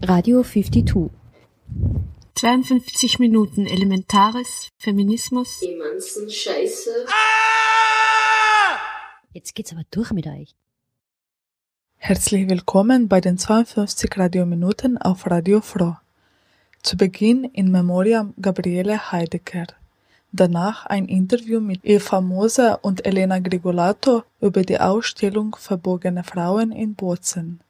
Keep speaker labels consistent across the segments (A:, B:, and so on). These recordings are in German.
A: Radio 52.
B: 52 Minuten Elementares, Feminismus.
C: Die ganzen Scheiße.
A: Jetzt geht's aber durch mit euch.
D: Herzlich willkommen bei den 52 Radiominuten auf Radio Froh. Zu Beginn in Memoriam Gabriele Heidecker. Danach ein Interview mit Eva Moser und Elena Grigolato über die Ausstellung Verbogene Frauen in Bozen.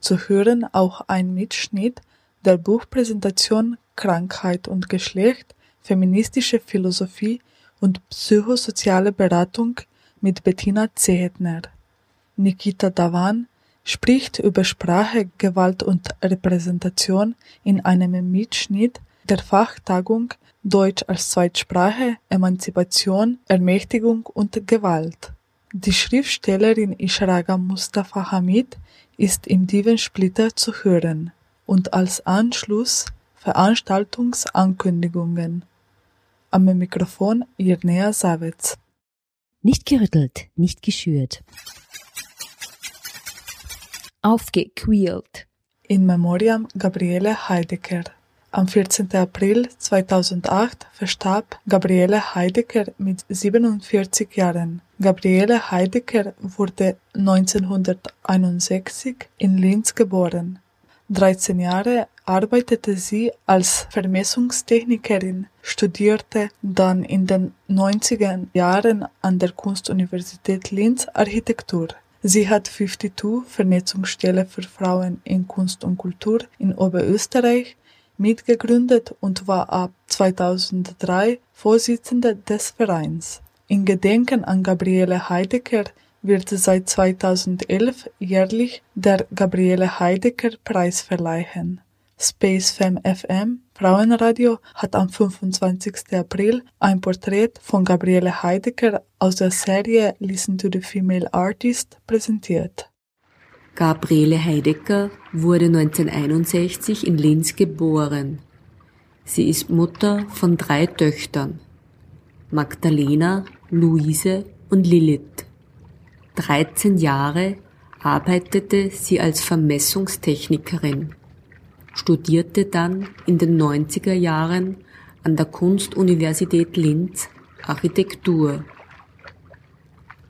D: Zu hören auch ein Mitschnitt der Buchpräsentation Krankheit und Geschlecht, feministische Philosophie und psychosoziale Beratung mit Bettina Zehetner. Nikita Davan spricht über Sprache, Gewalt und Repräsentation in einem Mitschnitt der Fachtagung Deutsch als Zweitsprache, Emanzipation, Ermächtigung und Gewalt. Die Schriftstellerin Ishraga Mustafa Hamid ist im Divensplitter zu hören und als Anschluss Veranstaltungsankündigungen. Am Mikrofon Irnea Savitz.
A: Nicht gerüttelt, nicht geschürt. Aufgequält.
D: In Memoriam Gabriele Heidecker. Am 14. April 2008 verstarb Gabriele Heidecker mit 47 Jahren. Gabriele Heidecker wurde 1961 in Linz geboren. 13 Jahre arbeitete sie als Vermessungstechnikerin, studierte dann in den 90er Jahren an der Kunstuniversität Linz Architektur. Sie hat 52 Vernetzungsstelle für Frauen in Kunst und Kultur in Oberösterreich mitgegründet und war ab 2003 Vorsitzende des Vereins. In Gedenken an Gabriele Heidecker wird seit 2011 jährlich der Gabriele Heidecker Preis verleihen. Space Femme FM Frauenradio hat am 25. April ein Porträt von Gabriele Heidecker aus der Serie Listen to the Female Artist präsentiert.
E: Gabriele Heidecker wurde 1961 in Linz geboren. Sie ist Mutter von drei Töchtern. Magdalena, Luise und Lilith. 13 Jahre arbeitete sie als Vermessungstechnikerin, studierte dann in den 90er Jahren an der Kunstuniversität Linz Architektur.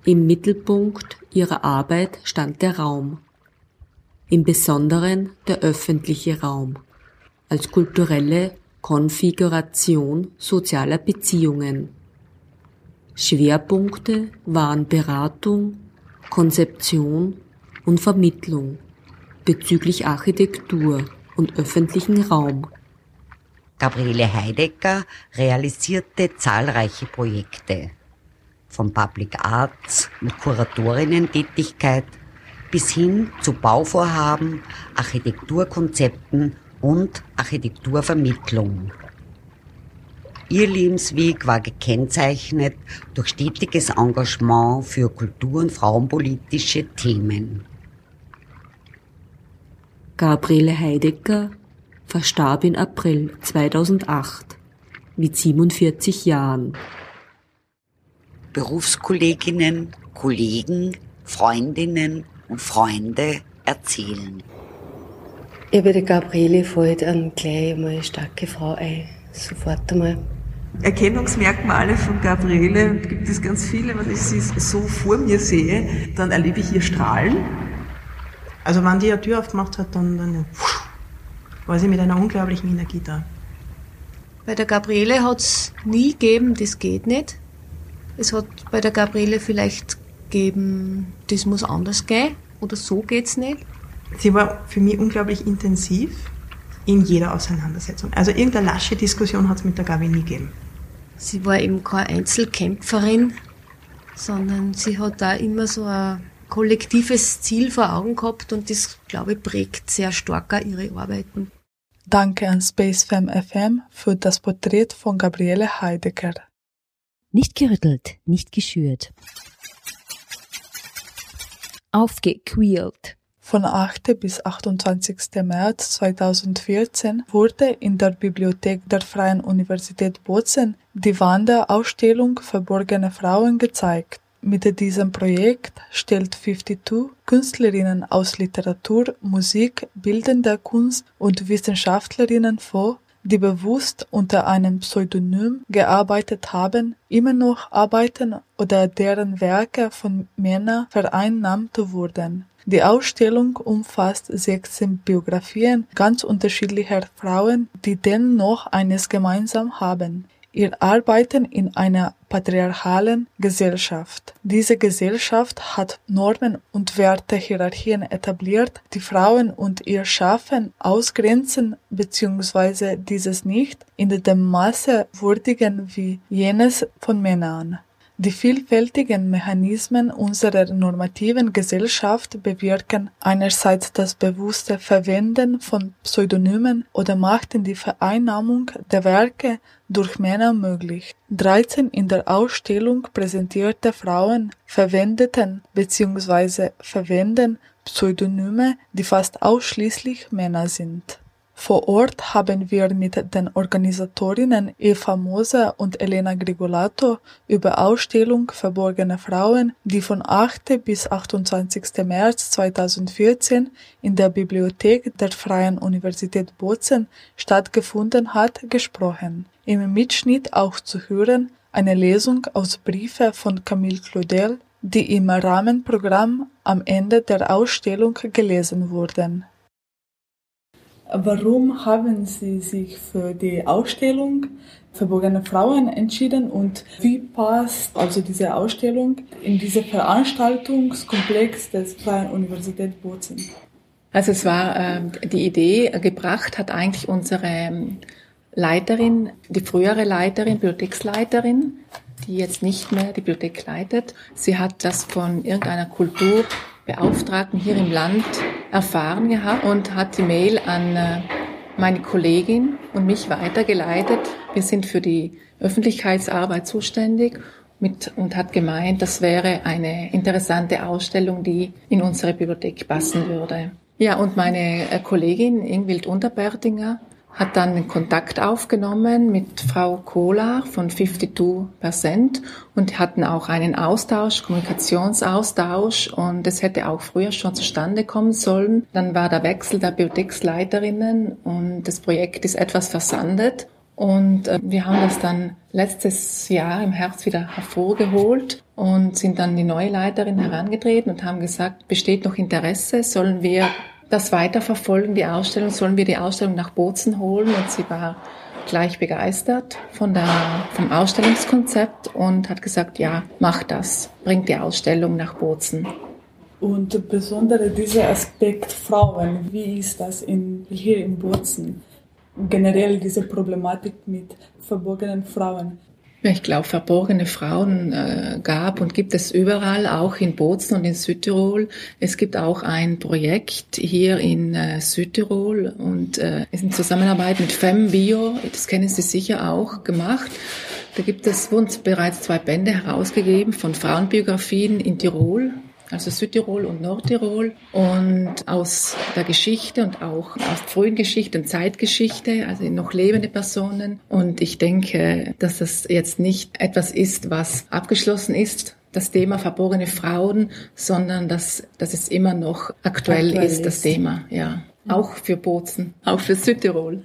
E: Im Mittelpunkt ihrer Arbeit stand der Raum, im Besonderen der öffentliche Raum, als kulturelle Konfiguration sozialer Beziehungen. Schwerpunkte waren Beratung, Konzeption und Vermittlung bezüglich Architektur und öffentlichen Raum.
F: Gabriele Heidecker realisierte zahlreiche Projekte, von Public Arts und Kuratorinnen-Tätigkeit bis hin zu Bauvorhaben, Architekturkonzepten und Architekturvermittlung. Ihr Lebensweg war gekennzeichnet durch stetiges Engagement für kultur- und frauenpolitische Themen.
E: Gabriele Heidecker verstarb in April 2008 mit 47 Jahren.
F: Berufskolleginnen, Kollegen, Freundinnen und Freunde erzählen.
C: Ja, bei der Gabriele fällt dann gleich mal eine starke Frau ein. Sofort einmal.
G: Erkennungsmerkmale von Gabriele gibt es ganz viele. Wenn ich sie so vor mir sehe, dann erlebe ich ihr Strahlen. Also wenn die eine Tür aufgemacht hat, dann, dann war sie mit einer unglaublichen Energie da.
B: Bei der Gabriele hat es nie gegeben, das geht nicht. Es hat bei der Gabriele vielleicht gegeben, das muss anders gehen oder so geht's nicht.
G: Sie war für mich unglaublich intensiv in jeder Auseinandersetzung. Also irgendeine lasche Diskussion hat es mit der Gabi nie gegeben.
B: Sie war eben keine Einzelkämpferin, sondern sie hat da immer so ein kollektives Ziel vor Augen gehabt und das, glaube ich, prägt sehr stark auch ihre Arbeiten.
D: Danke an SpaceFam FM für das Porträt von Gabriele Heidecker.
A: Nicht gerüttelt, nicht geschürt. Aufgequält.
D: Von 8. bis 28. März 2014 wurde in der Bibliothek der Freien Universität Bozen die Wanderausstellung Verborgene Frauen gezeigt. Mit diesem Projekt stellt 52 Künstlerinnen aus Literatur, Musik, bildender Kunst und Wissenschaftlerinnen vor, die bewusst unter einem Pseudonym gearbeitet haben, immer noch arbeiten oder deren Werke von Männern vereinnahmt wurden. Die Ausstellung umfasst 16 Biografien ganz unterschiedlicher Frauen, die dennoch eines gemeinsam haben. Ihr Arbeiten in einer patriarchalen Gesellschaft. Diese Gesellschaft hat Normen und Wertehierarchien etabliert, die Frauen und ihr Schaffen ausgrenzen bzw. dieses nicht in dem Maße würdigen wie jenes von Männern. Die vielfältigen Mechanismen unserer normativen Gesellschaft bewirken einerseits das bewusste Verwenden von Pseudonymen oder machten die Vereinnahmung der Werke durch Männer möglich. 13 in der Ausstellung präsentierte Frauen verwendeten bzw. verwenden Pseudonyme, die fast ausschließlich Männer sind. Vor Ort haben wir mit den Organisatorinnen Eva Moser und Elena Grigolato über Ausstellung Verborgene Frauen, die von 8. bis 28. März 2014 in der Bibliothek der Freien Universität Bozen stattgefunden hat, gesprochen. Im Mitschnitt auch zu hören eine Lesung aus Briefe von Camille Claudel, die im Rahmenprogramm am Ende der Ausstellung gelesen wurden. Warum haben Sie sich für die Ausstellung Verborgene Frauen entschieden und wie passt also diese Ausstellung in diesen Veranstaltungskomplex des Freien Universität Bozen?
H: Also es war äh, die Idee gebracht hat eigentlich unsere ähm, Leiterin, die frühere Leiterin, Bibliotheksleiterin, die jetzt nicht mehr die Bibliothek leitet. Sie hat das von irgendeiner Kulturbeauftragten hier im Land erfahren gehabt und hat die Mail an äh, meine Kollegin und mich weitergeleitet. Wir sind für die Öffentlichkeitsarbeit zuständig mit, und hat gemeint, das wäre eine interessante Ausstellung, die in unsere Bibliothek passen würde. Ja, und meine äh, Kollegin Ingwild Unterbertinger hat dann Kontakt aufgenommen mit Frau Kohler von 52% und hatten auch einen Austausch, Kommunikationsaustausch und es hätte auch früher schon zustande kommen sollen. Dann war der Wechsel der Bibliotheksleiterinnen und das Projekt ist etwas versandet und äh, wir haben das dann letztes Jahr im Herbst wieder hervorgeholt und sind dann die neue Leiterin herangetreten und haben gesagt, besteht noch Interesse, sollen wir das weiterverfolgen, die Ausstellung, sollen wir die Ausstellung nach Bozen holen und sie war gleich begeistert von der, vom Ausstellungskonzept und hat gesagt, ja, mach das, bringt die Ausstellung nach Bozen.
D: Und besonders dieser Aspekt Frauen, wie ist das in, hier in Bozen? Generell diese Problematik mit verborgenen Frauen.
H: Ich glaube, verborgene Frauen äh, gab und gibt es überall, auch in Bozen und in Südtirol. Es gibt auch ein Projekt hier in äh, Südtirol und äh, ist in Zusammenarbeit mit FemBio, das kennen Sie sicher auch, gemacht. Da gibt es, wurden bereits zwei Bände herausgegeben von Frauenbiografien in Tirol also Südtirol und Nordtirol und aus der Geschichte und auch aus frühen Geschichte und Zeitgeschichte, also noch lebende Personen. Und ich denke, dass das jetzt nicht etwas ist, was abgeschlossen ist, das Thema verborgene Frauen, sondern dass, dass es immer noch aktuell, aktuell ist, das Thema, ja. Auch für Bozen, auch für Südtirol.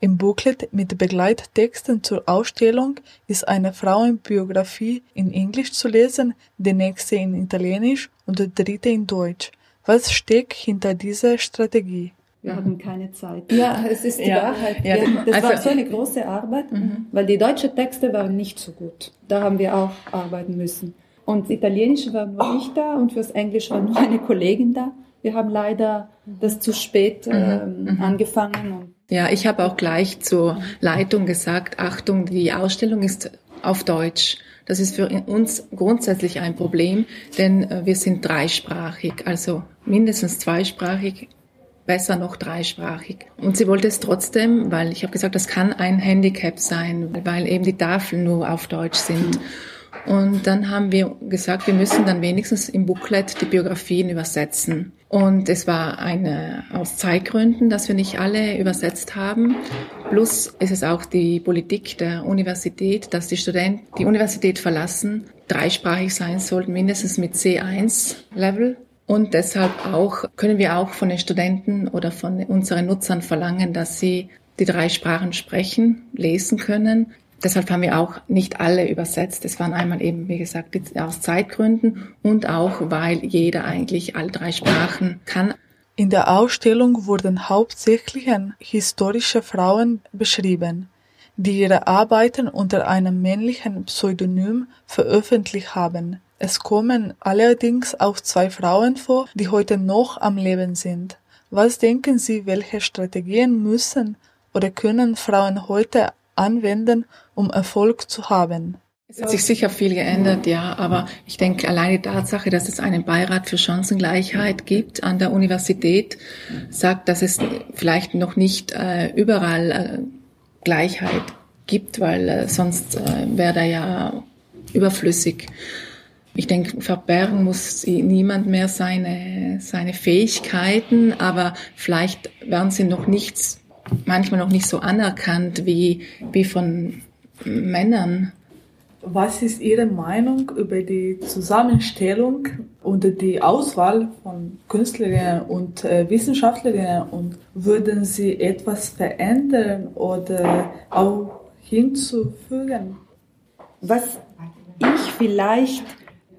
D: Im Booklet mit Begleittexten zur Ausstellung ist eine Frauenbiografie in Englisch zu lesen, die nächste in Italienisch und die dritte in Deutsch. Was steckt hinter dieser Strategie?
I: Wir hatten keine Zeit.
J: Ja, es ist die ja. Wahrheit. Ja. Das also, war so eine große Arbeit, mhm. weil die deutschen Texte waren nicht so gut. Da haben wir auch arbeiten müssen. Und das Italienische war nur ich da und fürs Englische war nur eine Kollegin da. Wir haben leider das zu spät mhm. ähm, mhm. angefangen.
H: Ja, ich habe auch gleich zur Leitung gesagt, Achtung, die Ausstellung ist auf Deutsch. Das ist für uns grundsätzlich ein Problem, denn äh, wir sind dreisprachig, also mindestens zweisprachig, besser noch dreisprachig. Und sie wollte es trotzdem, weil ich habe gesagt, das kann ein Handicap sein, weil eben die Tafeln nur auf Deutsch sind. Und dann haben wir gesagt, wir müssen dann wenigstens im Booklet die Biografien übersetzen. Und es war eine, aus Zeitgründen, dass wir nicht alle übersetzt haben. Plus ist es auch die Politik der Universität, dass die Studenten die Universität verlassen, dreisprachig sein sollten, mindestens mit C1-Level. Und deshalb auch, können wir auch von den Studenten oder von unseren Nutzern verlangen, dass sie die drei Sprachen sprechen, lesen können. Deshalb haben wir auch nicht alle übersetzt. Es waren einmal eben, wie gesagt, aus Zeitgründen und auch, weil jeder eigentlich alle drei Sprachen kann.
D: In der Ausstellung wurden hauptsächlich historische Frauen beschrieben, die ihre Arbeiten unter einem männlichen Pseudonym veröffentlicht haben. Es kommen allerdings auch zwei Frauen vor, die heute noch am Leben sind. Was denken Sie, welche Strategien müssen oder können Frauen heute anwenden, um Erfolg zu haben?
H: Es hat sich sicher viel geändert, ja, aber ich denke, allein die Tatsache, dass es einen Beirat für Chancengleichheit gibt an der Universität, sagt, dass es vielleicht noch nicht äh, überall äh, Gleichheit gibt, weil äh, sonst äh, wäre da ja überflüssig. Ich denke, verbergen muss niemand mehr seine, seine Fähigkeiten, aber vielleicht werden sie noch nichts manchmal noch nicht so anerkannt wie, wie von Männern.
D: Was ist Ihre Meinung über die Zusammenstellung und die Auswahl von Künstlerinnen und äh, Wissenschaftlerinnen und würden Sie etwas verändern oder auch hinzufügen?
J: Was ich vielleicht,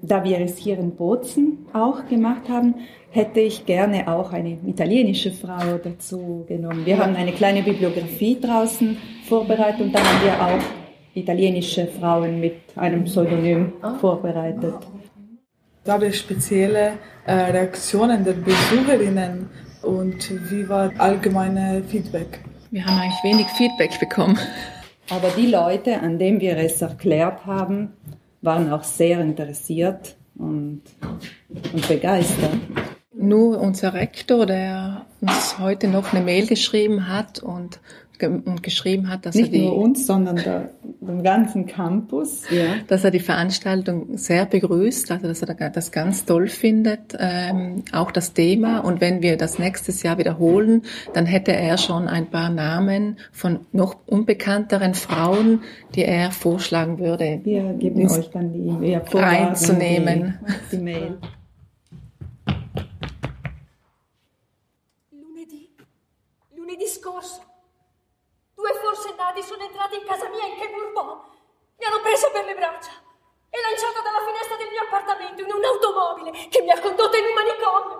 J: da wir es hier in Bozen auch gemacht haben, hätte ich gerne auch eine italienische Frau dazu genommen. Wir haben eine kleine Bibliografie draußen vorbereitet und da haben wir auch italienische Frauen mit einem Pseudonym vorbereitet.
D: Gab es spezielle äh, Reaktionen der Besucherinnen und wie war allgemeine Feedback?
H: Wir haben eigentlich wenig Feedback bekommen.
J: Aber die Leute, an denen wir es erklärt haben, waren auch sehr interessiert und, und begeistert
H: nur unser Rektor, der uns heute noch eine Mail geschrieben hat und, und geschrieben hat, dass
J: Nicht
H: er die,
J: nur uns, sondern der, dem ganzen Campus,
H: ja. dass er die Veranstaltung sehr begrüßt, also dass er das ganz toll findet, ähm, auch das Thema. Und wenn wir das nächstes Jahr wiederholen, dann hätte er schon ein paar Namen von noch unbekannteren Frauen, die er vorschlagen würde,
J: wir geben euch dann die
H: reinzunehmen.
J: Die, die Mail.
I: lunedì scorso. Due forsennati sono entrati in casa mia in Che Bourbon. Mi hanno presa per le braccia e lanciata dalla finestra del mio appartamento in un'automobile che mi ha condotto in un manicomio.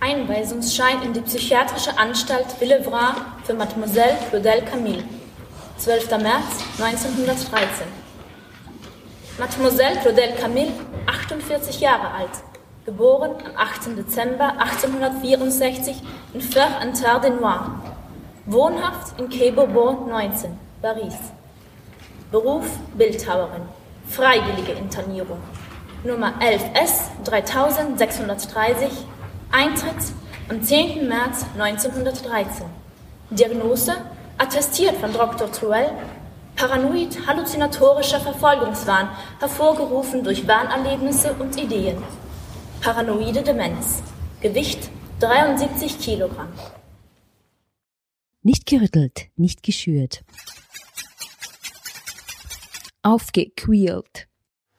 K: Einweisungsschein in die psychiatrische Anstalt Villevran für Mademoiselle Claudel Camille. 12. März 1913. Mademoiselle Claudel Camille, 48 Jahre alt, geboren am 18. Dezember 1864 in Feur-en-Terre-de-Noir, wohnhaft in Quai Bourbon 19, Paris. Beruf Bildhauerin, freiwillige Internierung. Nummer 11S 3630, Eintritt am 10. März 1913. Diagnose attestiert von Dr. Truell, paranoid halluzinatorischer Verfolgungswahn, hervorgerufen durch Wahnerlebnisse und Ideen. Paranoide Demenz. Gewicht 73 Kilogramm.
A: Nicht gerüttelt, nicht geschürt. Aufgequält.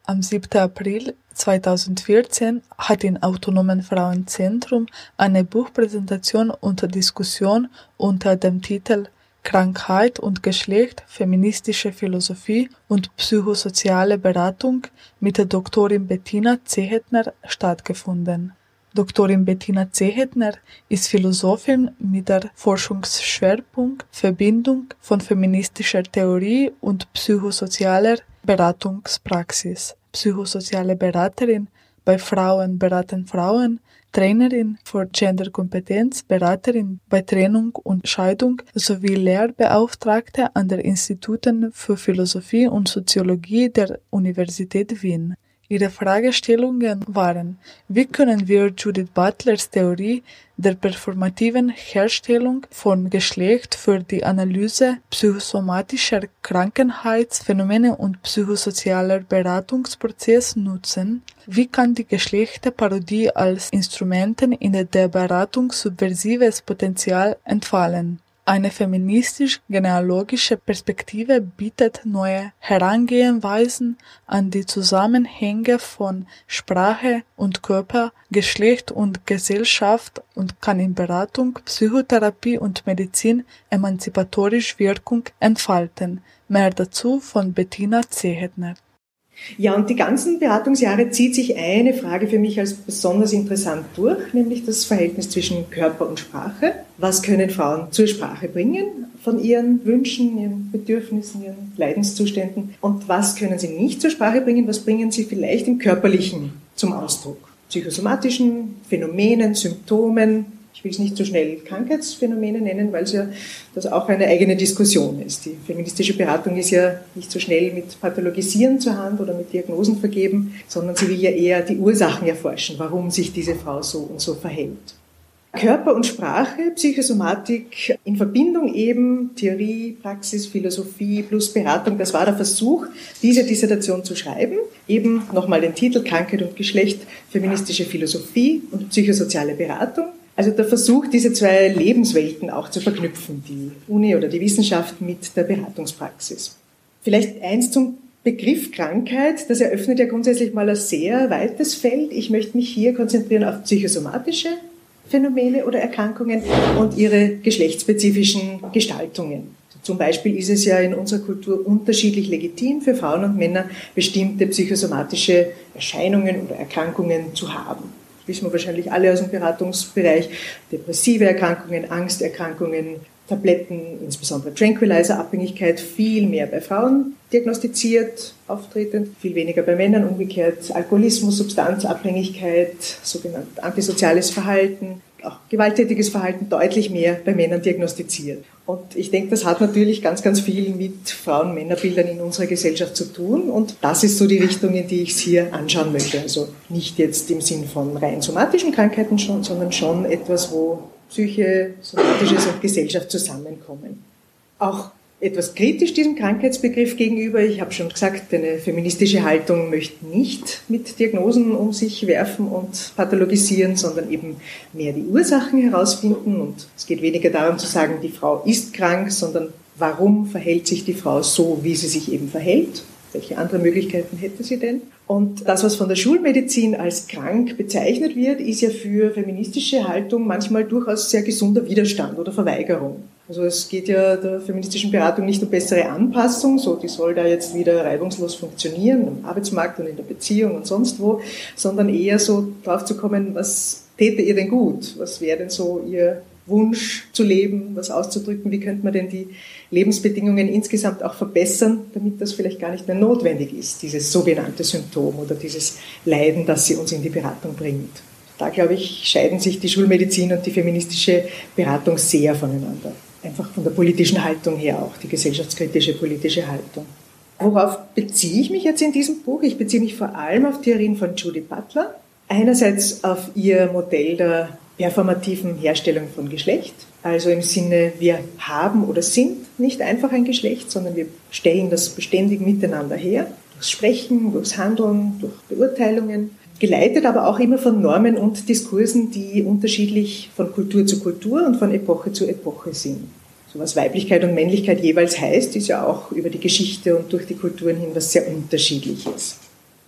D: Am 7. April 2014 hat im Autonomen Frauenzentrum eine Buchpräsentation unter Diskussion unter dem Titel Krankheit und Geschlecht, feministische Philosophie und psychosoziale Beratung mit der Doktorin Bettina Zehetner stattgefunden. Doktorin Bettina Zehetner ist Philosophin mit der Forschungsschwerpunkt Verbindung von feministischer Theorie und psychosozialer Beratungspraxis. Psychosoziale Beraterin bei Frauen beraten Frauen, Trainerin für Genderkompetenz, Beraterin bei Trennung und Scheidung sowie Lehrbeauftragte an der Instituten für Philosophie und Soziologie der Universität Wien. Ihre Fragestellungen waren, wie können wir Judith Butlers Theorie der performativen Herstellung von Geschlecht für die Analyse psychosomatischer Krankenheitsphänomene und psychosozialer Beratungsprozesse nutzen, wie kann die Geschlechterparodie als Instrumenten in der Beratung subversives Potenzial entfallen eine feministisch-genealogische Perspektive bietet neue Herangehenweisen an die Zusammenhänge von Sprache und Körper, Geschlecht und Gesellschaft und kann in Beratung, Psychotherapie und Medizin emanzipatorisch Wirkung entfalten. Mehr dazu von Bettina Zehedner.
L: Ja, und die ganzen Beratungsjahre zieht sich eine Frage für mich als besonders interessant durch, nämlich das Verhältnis zwischen Körper und Sprache. Was können Frauen zur Sprache bringen von ihren Wünschen, ihren Bedürfnissen, ihren Leidenszuständen? Und was können sie nicht zur Sprache bringen? Was bringen sie vielleicht im Körperlichen zum Ausdruck? Psychosomatischen Phänomenen, Symptomen, ich will es nicht so schnell Krankheitsphänomene nennen, weil es ja das auch eine eigene Diskussion ist. Die feministische Beratung ist ja nicht so schnell mit Pathologisieren zur Hand oder mit Diagnosen vergeben, sondern sie will ja eher die Ursachen erforschen, warum sich diese Frau so und so verhält. Körper und Sprache, Psychosomatik in Verbindung eben, Theorie, Praxis, Philosophie plus Beratung, das war der Versuch, diese Dissertation zu schreiben. Eben nochmal den Titel Krankheit und Geschlecht, feministische Philosophie und psychosoziale Beratung. Also der Versuch, diese zwei Lebenswelten auch zu verknüpfen, die Uni oder die Wissenschaft mit der Beratungspraxis. Vielleicht eins zum Begriff Krankheit, das eröffnet ja grundsätzlich mal ein sehr weites Feld. Ich möchte mich hier konzentrieren auf psychosomatische Phänomene oder Erkrankungen und ihre geschlechtsspezifischen Gestaltungen. Zum Beispiel ist es ja in unserer Kultur unterschiedlich legitim für Frauen und Männer, bestimmte psychosomatische Erscheinungen oder Erkrankungen zu haben wissen wir wahrscheinlich alle aus dem Beratungsbereich, depressive Erkrankungen, Angsterkrankungen, Tabletten, insbesondere Tranquilizer-Abhängigkeit, viel mehr bei Frauen diagnostiziert, auftretend, viel weniger bei Männern, umgekehrt Alkoholismus, Substanzabhängigkeit, sogenanntes antisoziales Verhalten, auch gewalttätiges Verhalten deutlich mehr bei Männern diagnostiziert. Und ich denke, das hat natürlich ganz, ganz viel mit Frauen-Männer-Bildern in unserer Gesellschaft zu tun. Und das ist so die Richtung, in die ich es hier anschauen möchte. Also nicht jetzt im Sinn von rein somatischen Krankheiten schon, sondern schon etwas, wo Psyche, Somatisches und Gesellschaft zusammenkommen. Auch etwas kritisch diesem Krankheitsbegriff gegenüber. Ich habe schon gesagt, eine feministische Haltung möchte nicht mit Diagnosen um sich werfen und pathologisieren, sondern eben mehr die Ursachen herausfinden. Und es geht weniger darum zu sagen, die Frau ist krank, sondern warum verhält sich die Frau so, wie sie sich eben verhält. Welche andere Möglichkeiten hätte sie denn? Und das, was von der Schulmedizin als krank bezeichnet wird, ist ja für feministische Haltung manchmal durchaus sehr gesunder Widerstand oder Verweigerung. Also es geht ja der feministischen Beratung nicht um bessere Anpassung, so die soll da jetzt wieder reibungslos funktionieren im Arbeitsmarkt und in der Beziehung und sonst wo, sondern eher so drauf zu kommen, was täte ihr denn gut? Was wäre denn so ihr Wunsch zu leben, was auszudrücken? Wie könnte man denn die Lebensbedingungen insgesamt auch verbessern, damit das vielleicht gar nicht mehr notwendig ist, dieses sogenannte Symptom oder dieses Leiden, das sie uns in die Beratung bringt? Da, glaube ich, scheiden sich die Schulmedizin und die feministische Beratung sehr voneinander einfach von der politischen Haltung her auch, die gesellschaftskritische politische Haltung. Worauf beziehe ich mich jetzt in diesem Buch? Ich beziehe mich vor allem auf Theorien von Judy Butler. Einerseits auf ihr Modell der performativen Herstellung von Geschlecht, also im Sinne, wir haben oder sind nicht einfach ein Geschlecht, sondern wir stellen das beständig miteinander her, durchs Sprechen, durchs Handeln, durch Beurteilungen, geleitet aber auch immer von Normen und Diskursen, die unterschiedlich von Kultur zu Kultur und von Epoche zu Epoche sind. So was Weiblichkeit und Männlichkeit jeweils heißt, ist ja auch über die Geschichte und durch die Kulturen hin was sehr unterschiedliches.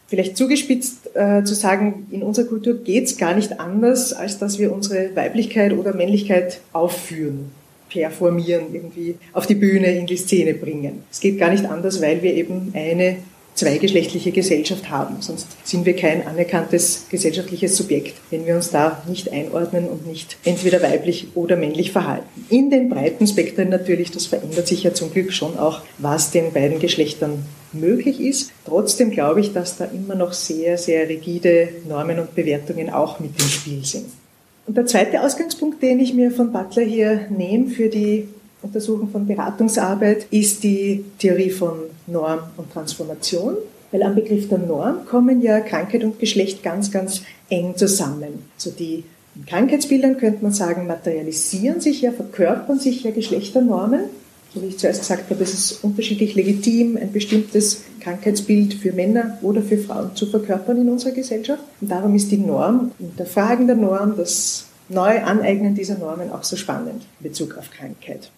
L: Vielleicht zugespitzt äh, zu sagen, in unserer Kultur geht es gar nicht anders, als dass wir unsere Weiblichkeit oder Männlichkeit aufführen, performieren, irgendwie auf die Bühne, in die Szene bringen. Es geht gar nicht anders, weil wir eben eine zweigeschlechtliche Gesellschaft haben. Sonst sind wir kein anerkanntes gesellschaftliches Subjekt, wenn wir uns da nicht einordnen und nicht entweder weiblich oder männlich verhalten. In den breiten Spektren natürlich, das verändert sich ja zum Glück schon auch, was den beiden Geschlechtern möglich ist. Trotzdem glaube ich, dass da immer noch sehr, sehr rigide Normen und Bewertungen auch mit im Spiel sind. Und der zweite Ausgangspunkt, den ich mir von Butler hier nehme für die Untersuchung von Beratungsarbeit ist die Theorie von Norm und Transformation. Weil am Begriff der Norm kommen ja Krankheit und Geschlecht ganz, ganz eng zusammen. So die in Krankheitsbildern könnte man sagen, materialisieren sich ja, verkörpern sich ja Geschlechternormen. So wie ich zuerst gesagt habe, es ist unterschiedlich legitim, ein bestimmtes Krankheitsbild für Männer oder für Frauen zu verkörpern in unserer Gesellschaft. Und darum ist die Norm und der Fragen der Norm, das Neuaneignen dieser Normen auch so spannend in Bezug auf Krankheit.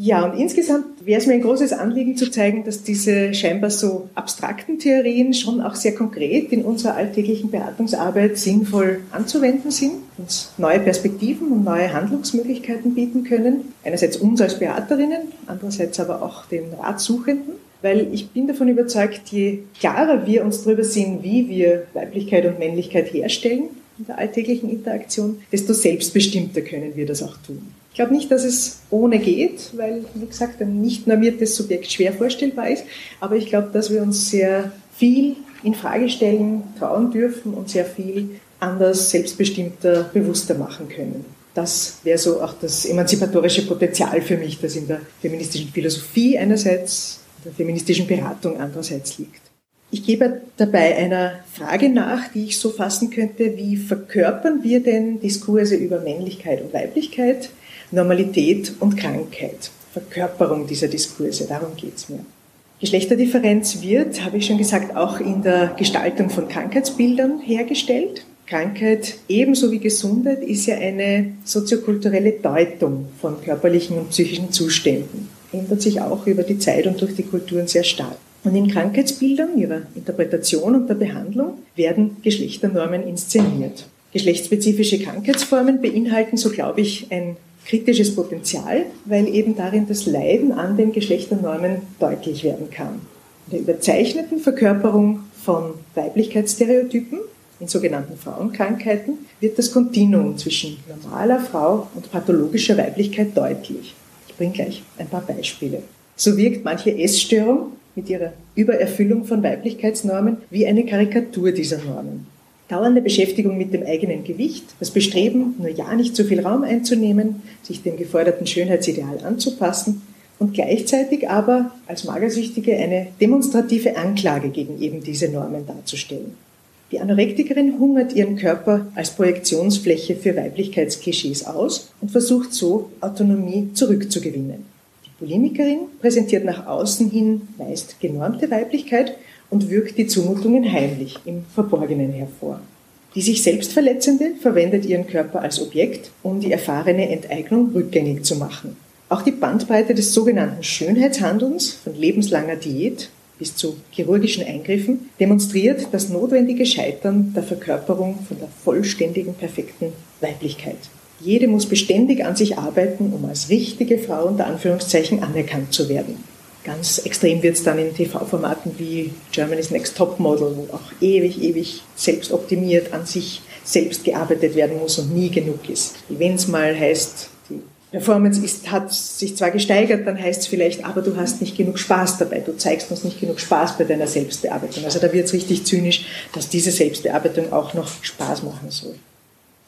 L: Ja, und insgesamt wäre es mir ein großes Anliegen zu zeigen, dass diese scheinbar so abstrakten Theorien schon auch sehr konkret in unserer alltäglichen Beratungsarbeit sinnvoll anzuwenden sind, uns neue Perspektiven und neue Handlungsmöglichkeiten bieten können. Einerseits uns als Beraterinnen, andererseits aber auch den Ratsuchenden. Weil ich bin davon überzeugt, je klarer wir uns darüber sind, wie wir Weiblichkeit und Männlichkeit herstellen in der alltäglichen Interaktion, desto selbstbestimmter können wir das auch tun. Ich glaube nicht, dass es ohne geht, weil, wie gesagt, ein nicht normiertes Subjekt schwer vorstellbar ist. Aber ich glaube, dass wir uns sehr viel in Frage stellen, trauen dürfen und sehr viel anders, selbstbestimmter, bewusster machen können. Das wäre so auch das emanzipatorische Potenzial für mich, das in der feministischen Philosophie einerseits, der feministischen Beratung andererseits liegt. Ich gebe dabei einer Frage nach, die ich so fassen könnte, wie verkörpern wir denn Diskurse über Männlichkeit und Weiblichkeit Normalität und Krankheit, Verkörperung dieser Diskurse, darum geht es mir. Geschlechterdifferenz wird, habe ich schon gesagt, auch in der Gestaltung von Krankheitsbildern hergestellt. Krankheit ebenso wie Gesundheit ist ja eine soziokulturelle Deutung von körperlichen und psychischen Zuständen. Ändert sich auch über die Zeit und durch die Kulturen sehr stark. Und in Krankheitsbildern, ihrer Interpretation und der Behandlung werden Geschlechternormen inszeniert. Geschlechtsspezifische Krankheitsformen beinhalten, so glaube ich, ein kritisches Potenzial, weil eben darin das Leiden an den Geschlechternormen deutlich werden kann. In der überzeichneten Verkörperung von Weiblichkeitsstereotypen in sogenannten Frauenkrankheiten wird das Kontinuum zwischen normaler Frau und pathologischer Weiblichkeit deutlich. Ich bringe gleich ein paar Beispiele. So wirkt manche Essstörung mit ihrer Übererfüllung von Weiblichkeitsnormen wie eine Karikatur dieser Normen. Dauernde Beschäftigung mit dem eigenen Gewicht, das Bestreben, nur ja nicht zu viel Raum einzunehmen, sich dem geforderten Schönheitsideal anzupassen und gleichzeitig aber als Magersüchtige eine demonstrative Anklage gegen eben diese Normen darzustellen. Die Anorektikerin hungert ihren Körper als Projektionsfläche für Weiblichkeitsklischees aus und versucht so Autonomie zurückzugewinnen. Die Bulimikerin präsentiert nach außen hin meist genormte Weiblichkeit und wirkt die Zumutungen heimlich im Verborgenen hervor. Die sich selbstverletzende verwendet ihren Körper als Objekt, um die erfahrene Enteignung rückgängig zu machen. Auch die Bandbreite des sogenannten Schönheitshandelns, von lebenslanger Diät bis zu chirurgischen Eingriffen, demonstriert das notwendige Scheitern der Verkörperung von der vollständigen, perfekten Weiblichkeit. Jede muss beständig an sich arbeiten, um als richtige Frau unter Anführungszeichen anerkannt zu werden. Ganz extrem wird es dann in TV-Formaten wie Germany's Next Top Model, wo auch ewig, ewig selbst optimiert an sich selbst gearbeitet werden muss und nie genug ist. Wenn es mal heißt, die Performance ist, hat sich zwar gesteigert, dann heißt es vielleicht, aber du hast nicht genug Spaß dabei, du zeigst uns nicht genug Spaß bei deiner Selbstbearbeitung. Also da wird es richtig zynisch, dass diese Selbstbearbeitung auch noch Spaß machen soll.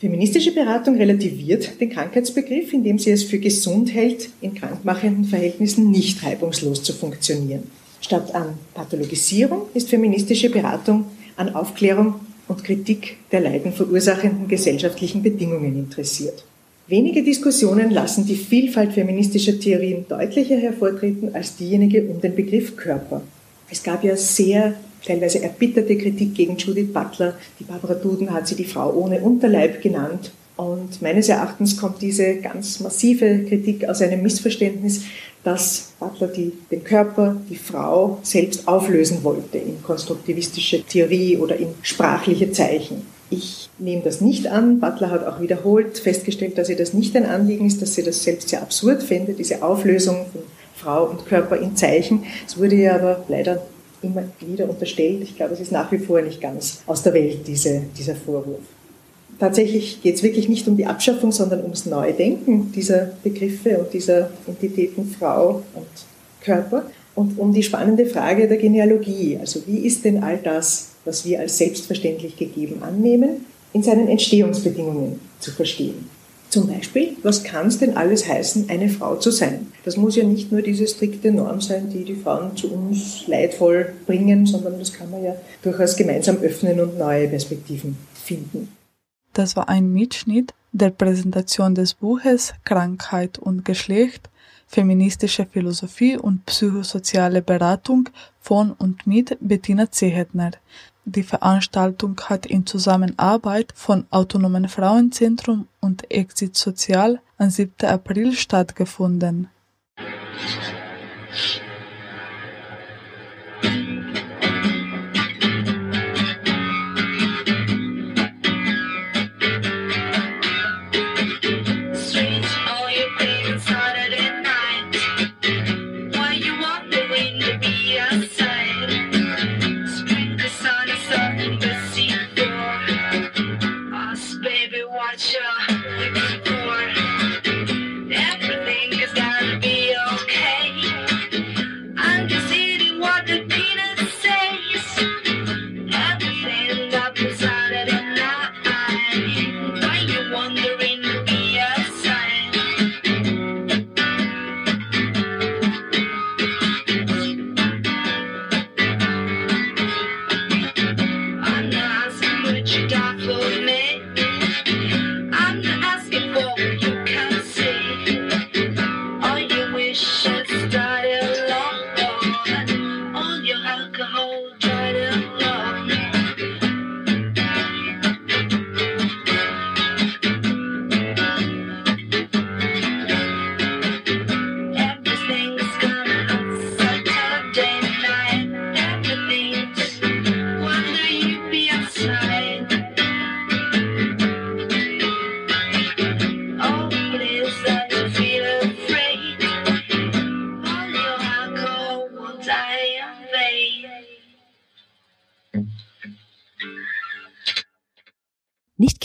L: Feministische Beratung relativiert den Krankheitsbegriff, indem sie es für gesund hält, in krankmachenden Verhältnissen nicht reibungslos zu funktionieren. Statt an Pathologisierung ist feministische Beratung an Aufklärung und Kritik der Leiden verursachenden gesellschaftlichen Bedingungen interessiert. Wenige Diskussionen lassen die Vielfalt feministischer Theorien deutlicher hervortreten als diejenige um den Begriff Körper. Es gab ja sehr teilweise erbitterte Kritik gegen Judith Butler. Die Barbara Duden hat sie die Frau ohne Unterleib genannt. Und meines Erachtens kommt diese ganz massive Kritik aus einem Missverständnis, dass Butler die, den Körper, die Frau selbst auflösen wollte in konstruktivistische Theorie oder in sprachliche Zeichen. Ich nehme das nicht an. Butler hat auch wiederholt festgestellt, dass ihr das nicht ein Anliegen ist, dass sie das selbst sehr absurd fände, diese Auflösung von Frau und Körper in Zeichen. Es wurde ja aber leider immer wieder unterstellt. Ich glaube, es ist nach wie vor nicht ganz aus der Welt, diese, dieser Vorwurf. Tatsächlich geht es wirklich nicht um die Abschaffung, sondern ums Neudenken dieser Begriffe und dieser Entitäten Frau und Körper und um die spannende Frage der Genealogie. Also wie ist denn all das, was wir als selbstverständlich gegeben annehmen, in seinen Entstehungsbedingungen zu verstehen? Zum Beispiel, was kann es denn alles heißen, eine Frau zu sein? Das muss ja nicht nur diese strikte Norm sein, die die Frauen zu uns leidvoll bringen, sondern das kann man ja durchaus gemeinsam öffnen und neue Perspektiven finden.
D: Das war ein Mitschnitt der Präsentation des Buches Krankheit und Geschlecht, feministische Philosophie und psychosoziale Beratung von und mit Bettina Zehetner. Die Veranstaltung hat in Zusammenarbeit von Autonomen Frauenzentrum und Exit Sozial am 7. April stattgefunden.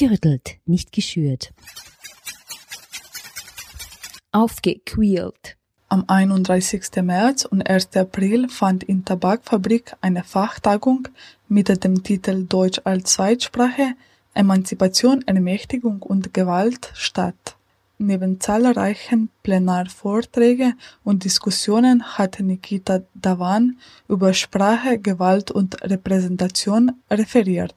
A: Gerüttelt, nicht geschürt. Aufgequält.
D: Am 31. März und 1. April fand in Tabakfabrik eine Fachtagung mit dem Titel Deutsch als Zweitsprache Emanzipation, Ermächtigung und Gewalt statt. Neben zahlreichen Plenarvorträgen und Diskussionen hat Nikita Davan über Sprache, Gewalt und Repräsentation referiert.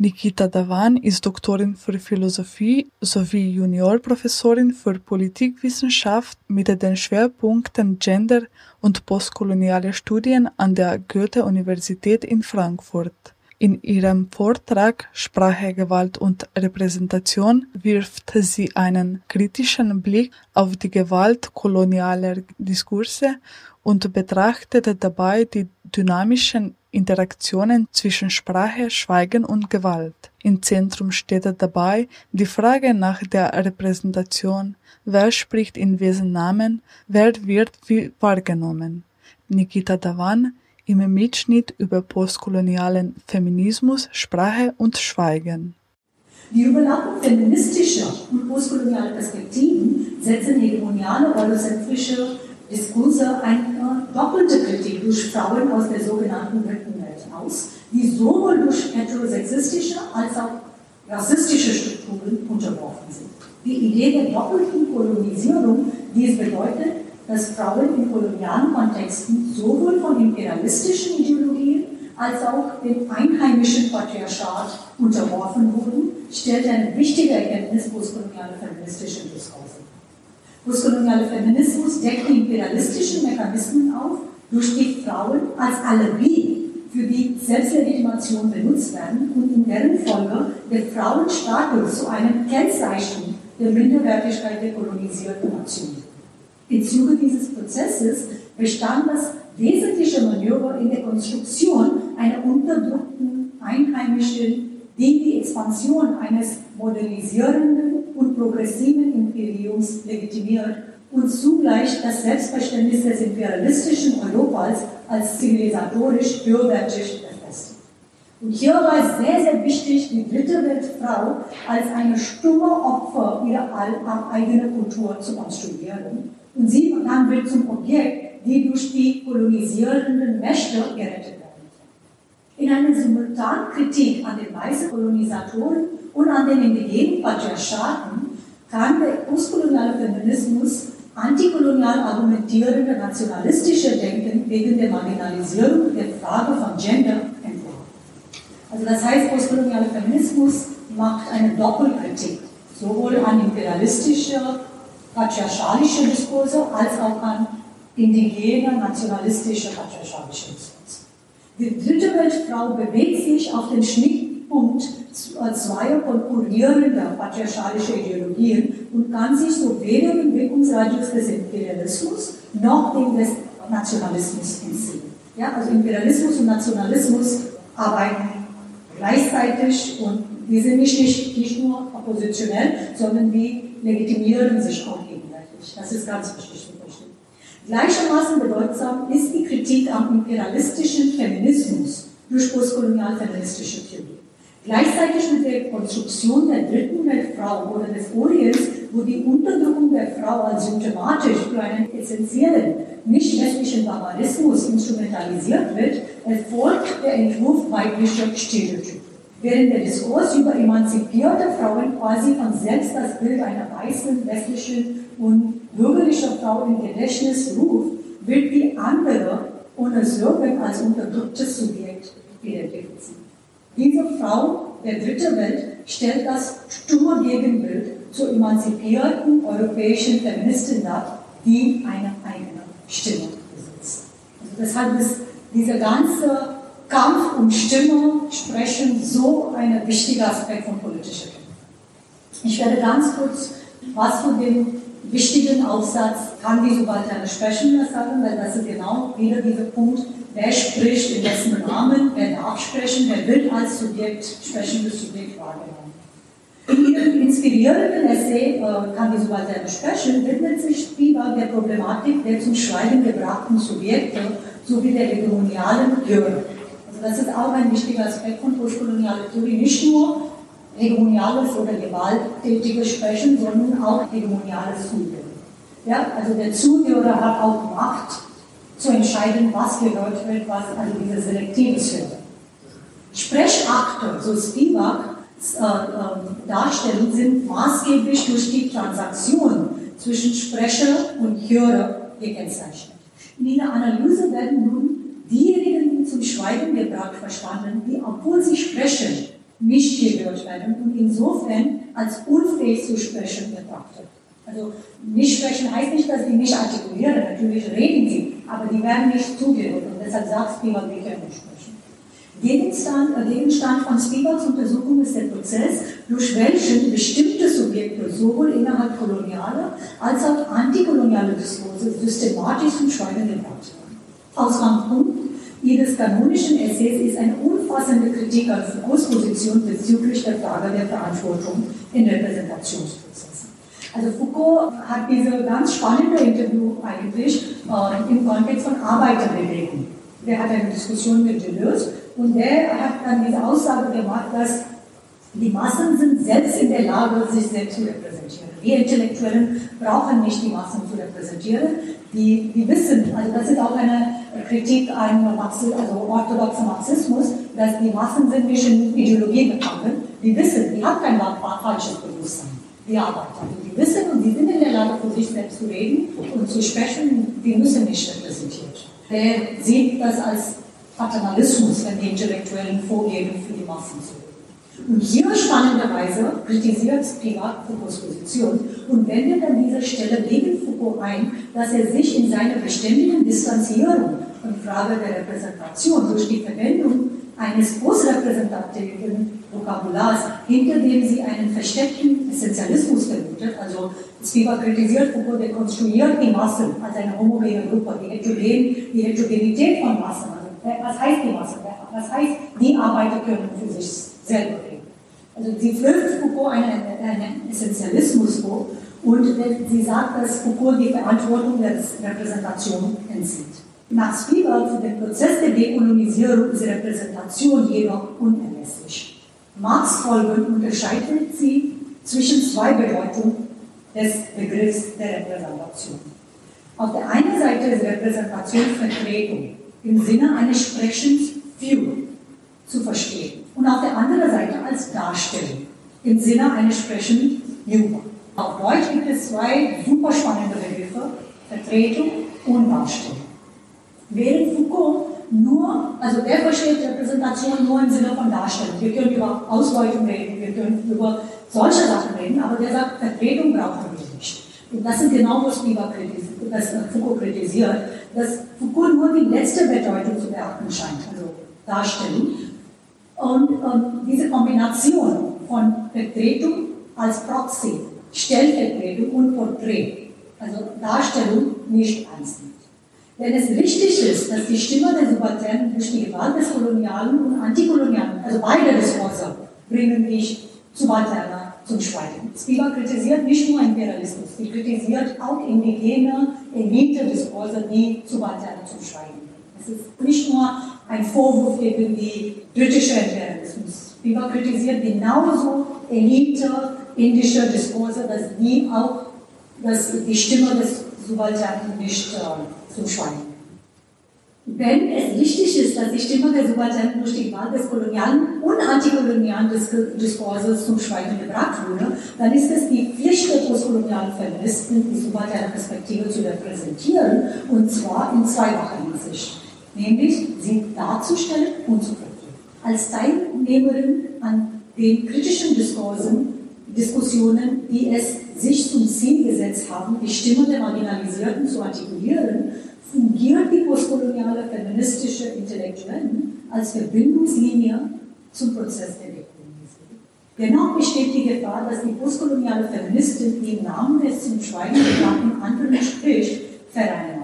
D: Nikita Davan ist Doktorin für Philosophie sowie Juniorprofessorin für Politikwissenschaft mit den Schwerpunkten Gender und postkoloniale Studien an der Goethe-Universität in Frankfurt. In ihrem Vortrag Sprache, Gewalt und Repräsentation wirft sie einen kritischen Blick auf die Gewalt kolonialer Diskurse und betrachtet dabei die dynamischen Interaktionen zwischen Sprache, Schweigen und Gewalt. Im Zentrum steht dabei die Frage nach der Repräsentation, wer spricht in wessen Namen, wer wird wie wahrgenommen. Nikita Davan im Mitschnitt über postkolonialen Feminismus, Sprache und Schweigen.
M: Die Überlappung feministischer und postkolonialer Perspektiven setzen hegemoniale eurozentrische Diskurse eine doppelte Kritik durch Frauen aus der sogenannten dritten Welt aus, die sowohl durch heterosexistische als auch rassistische Strukturen unterworfen sind. Die Idee der doppelten Kolonisierung, die es bedeutet, dass Frauen in kolonialen Kontexten sowohl von imperialistischen Ideologien als auch dem einheimischen Patriarchat unterworfen wurden, stellt eine wichtige Erkenntnis postkolonialer feministischer Diskurse. Postkolonialer Feminismus deckt die imperialistischen Mechanismen auf, durch die Frauen als Alibi für die Selbstlegitimation benutzt werden und in deren Folge der Frauenstatus zu einem Kennzeichen der Minderwertigkeit der kolonisierten Nation. Im Zuge dieses Prozesses bestand das wesentliche Manöver in der Konstruktion einer unterdrückten einheimischen, die die Expansion eines modernisierenden und progressiven Imperiums legitimiert und zugleich das Selbstverständnis des imperialistischen Europas als zivilisatorisch höherwertig befestigt. Und hier war es sehr, sehr wichtig, die dritte Weltfrau als eine stumme Opfer ihrer eigenen Kultur zu konstruieren. Und sie dann wird zum Objekt, die durch die kolonisierenden Mächte gerettet werden. In einer simultanen Kritik an den weißen Kolonisatoren und an den indigenen Patriarchaten kann der postkoloniale Feminismus antikolonial argumentierende nationalistische Denken wegen der Marginalisierung der Frage von Gender entworfen. Also das heißt, postkolonialer Feminismus macht eine Doppelkritik, sowohl an imperialistische, patriarchalische Diskurse als auch an indigene, nationalistische, patriarchalische Diskurse. Die dritte Weltfrau bewegt sich auf den Schnittpunkt zweier konkurrierender patriarchalischer Ideologien und kann sich so weder im Wirkungsradius des Imperialismus noch dem des Nationalismus entziehen. Ja, also Imperialismus und Nationalismus arbeiten gleichzeitig und die sind nicht, nicht, nicht nur oppositionell, sondern die legitimieren sich auch gegenseitig. Das ist ganz wichtig zu verstehen. Gleichermaßen bedeutsam ist die Kritik am imperialistischen Feminismus durch postkolonial-feministische Theorie. Gleichzeitig mit der Konstruktion der dritten Weltfrau oder des Orients, wo die Unterdrückung der Frau als symptomatisch für einen essentiellen nicht-westlichen Barbarismus instrumentalisiert wird, erfolgt der Entwurf weiblicher Stereotype. Während der Diskurs über emanzipierte Frauen quasi von selbst das Bild einer weißen, westlichen und bürgerlichen Frau im Gedächtnis ruft, wird die andere ohne Slogan als unterdrücktes Subjekt identifiziert. Diese Frau der dritten Welt stellt das stumme Gegenbild zur emanzipierten europäischen Feministin dar, die eine eigene Stimme besitzt. Also deshalb ist dieser ganze Kampf um Stimme, Sprechen so ein wichtiger Aspekt von politischer Kämpfe. Ich werde ganz kurz was von dem wichtigen Aufsatz kann die Subalterne sprechen sagen, weil das ist genau wieder dieser Punkt, wer spricht, in wessen Rahmen, wer darf sprechen, wer will als Subjekt, sprechendes Subjekt wahrgenommen. In ihrem inspirierenden Essay äh, kann die Subalterne sprechen, widmet sich Spivak der Problematik der zum Schreiben gebrachten Subjekte sowie der hegemonialen Hörer. Also das ist auch ein wichtiger Aspekt von postkolonialer Theorie, nicht nur hegemoniales oder gewalttätiges Sprechen, sondern auch hegemoniales Zuhören. Ja, also der Zuhörer hat auch Macht zu entscheiden, was gehört wird, was also diese selektives Hören. Sprechakte, so Spivaks äh, äh, Darstellung, sind maßgeblich durch die Transaktion zwischen Sprecher und Hörer gekennzeichnet. In ihrer Analyse werden nun diejenigen, die zum Schweigen gebracht verstanden, die, obwohl sie sprechen, nicht gehört werden und insofern als unfähig zu sprechen betrachtet. Also nicht sprechen heißt nicht, dass sie nicht artikulieren, natürlich reden sie, aber die werden nicht zugehört und deshalb sagt Spivak, wir können nicht sprechen. Gegenstand, äh, Gegenstand von Spivaks Untersuchung ist der Prozess, durch welchen bestimmte Subjekte sowohl innerhalb kolonialer als auch antikolonialer Diskurse systematisch zum Schweigen gebracht werden. Ausgangspunkt ihres kanonischen Essays ist eine umfassende Kritik an Foucaults Position bezüglich der Frage der Verantwortung in Repräsentationsprozessen. Also Foucault hat diese ganz spannende Interview eigentlich äh, im Kontext von Arbeiterbewegung. Der hat eine Diskussion mit Deleuze und der hat dann diese Aussage gemacht, dass die Massen sind selbst in der Lage, sich selbst zu repräsentieren. Wir Intellektuellen brauchen nicht die Massen zu repräsentieren. Die, die wissen, also das ist auch eine Kritik an Marxismus, also orthodoxen Marxismus, dass die Massen sind nicht in Ideologie befangen. Die wissen, die haben kein falsches Bewusstsein, die Arbeiter. Also die wissen und die sind in der Lage, für sich selbst zu reden und zu sprechen, die müssen nicht repräsentiert. Der sieht das als Paternalismus, wenn die Intellektuellen vorgeben, für die Massen zu. Und hier spannenderweise kritisiert Spivak Foucaults Position und wendet an dieser Stelle gegen Foucault ein, dass er sich in seiner beständigen Distanzierung von Frage der Repräsentation durch die Verwendung eines großrepräsentativen Vokabulars, hinter dem sie einen versteckten Essentialismus vermutet. Also Spivak kritisiert Foucault, der konstruiert die Massen als eine homogene Gruppe, die, Heterogen, die Heterogenität von Massen. Also, was heißt die Masse? Was heißt, die Arbeiter können für sich selber? Also sie wirft Foucault einen, einen Essentialismus vor und sie sagt, dass Foucault die Verantwortung der Repräsentation entzieht. Nach Spivak für den Prozess der Dekolonisierung ist Repräsentation jedoch unerlässlich. Marx folgend unterscheidet sie zwischen zwei Bedeutungen des Begriffs der Repräsentation. Auf der einen Seite ist Repräsentation Vertretung im Sinne eines Sprechens für zu verstehen und auf der anderen Seite als Darstellung im Sinne eines sprechenden Jura. Auf Deutsch gibt es zwei super spannende Begriffe, Vertretung und Darstellung. Während Foucault nur, also er versteht Repräsentation nur im Sinne von Darstellung. Wir können über Ausbeutung reden, wir können über solche Sachen reden, aber der sagt, Vertretung brauchen wir nicht. Und das ist genau, was Foucault kritisiert, dass Foucault nur die letzte Bedeutung zu beachten scheint, also Darstellung. Und ähm, diese Kombination von Vertretung als Proxy, Stellvertretung und Porträt, also Darstellung nicht ernst nimmt. Wenn es wichtig ist, dass die Stimme der Subalternen durch die Gewalt des Kolonialen und Antikolonialen, also beide Diskurse, bringen dich Subalterner zum Schweigen. Spivak kritisiert nicht nur Imperialismus, sie kritisiert auch indigene Elite-Diskurse, die Subalterner zum Schweigen bringen. Es ist nicht nur ein Vorwurf gegen die britische Imperialismus. Spivak kritisiert genauso Elite, indische Diskurse, dass die auch dass die Stimme des Subalternen nicht äh, zum Schweigen. Wenn es wichtig ist, dass die Stimme der Subalternen durch die Wahl des kolonialen und antikolonialen Diskurses zum Schweigen gebracht wurde, dann ist es die Pflicht der postkolonialen Feministen, die subalterne Perspektive zu repräsentieren, und zwar in zweifacher Hinsicht, nämlich sie darzustellen und zu vertreten. Als Teilnehmerin an den kritischen Diskursen, Diskussionen, die es sich zum Ziel gesetzt haben, die Stimme der Marginalisierten zu artikulieren, fungiert die postkoloniale feministische Intellektuellen als Verbindungslinie zum Prozess der Dekolonisierung. Dennoch besteht die Gefahr, dass die postkoloniale Feministin, im Namen des zum Schweigen gebrachten anderen spricht, vereinnahmt.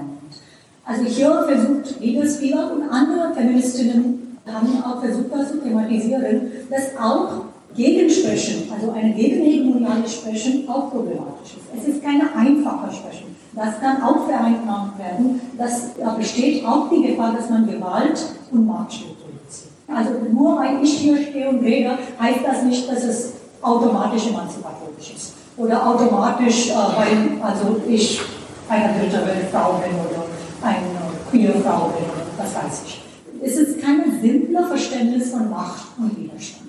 M: Also hier versucht Spivak und andere Feministinnen haben auch versucht, das zu thematisieren, dass auch Gegensprechen, also eine gegenhegemoniale Sprechen, auch problematisch ist. Es ist keine einfache Sprechen. Das kann auch vereinnahmt werden. Das, da besteht auch die Gefahr, dass man Gewalt und Machtstruktur bezieht. Also nur weil ich hier stehe und rede, heißt das nicht, dass es automatisch emanzipatorisch ist. Oder automatisch, äh, weil also ich eine dritte Frau bin oder eine queer Frau bin was weiß ich. Es ist kein simpler Verständnis von Macht und Widerstand.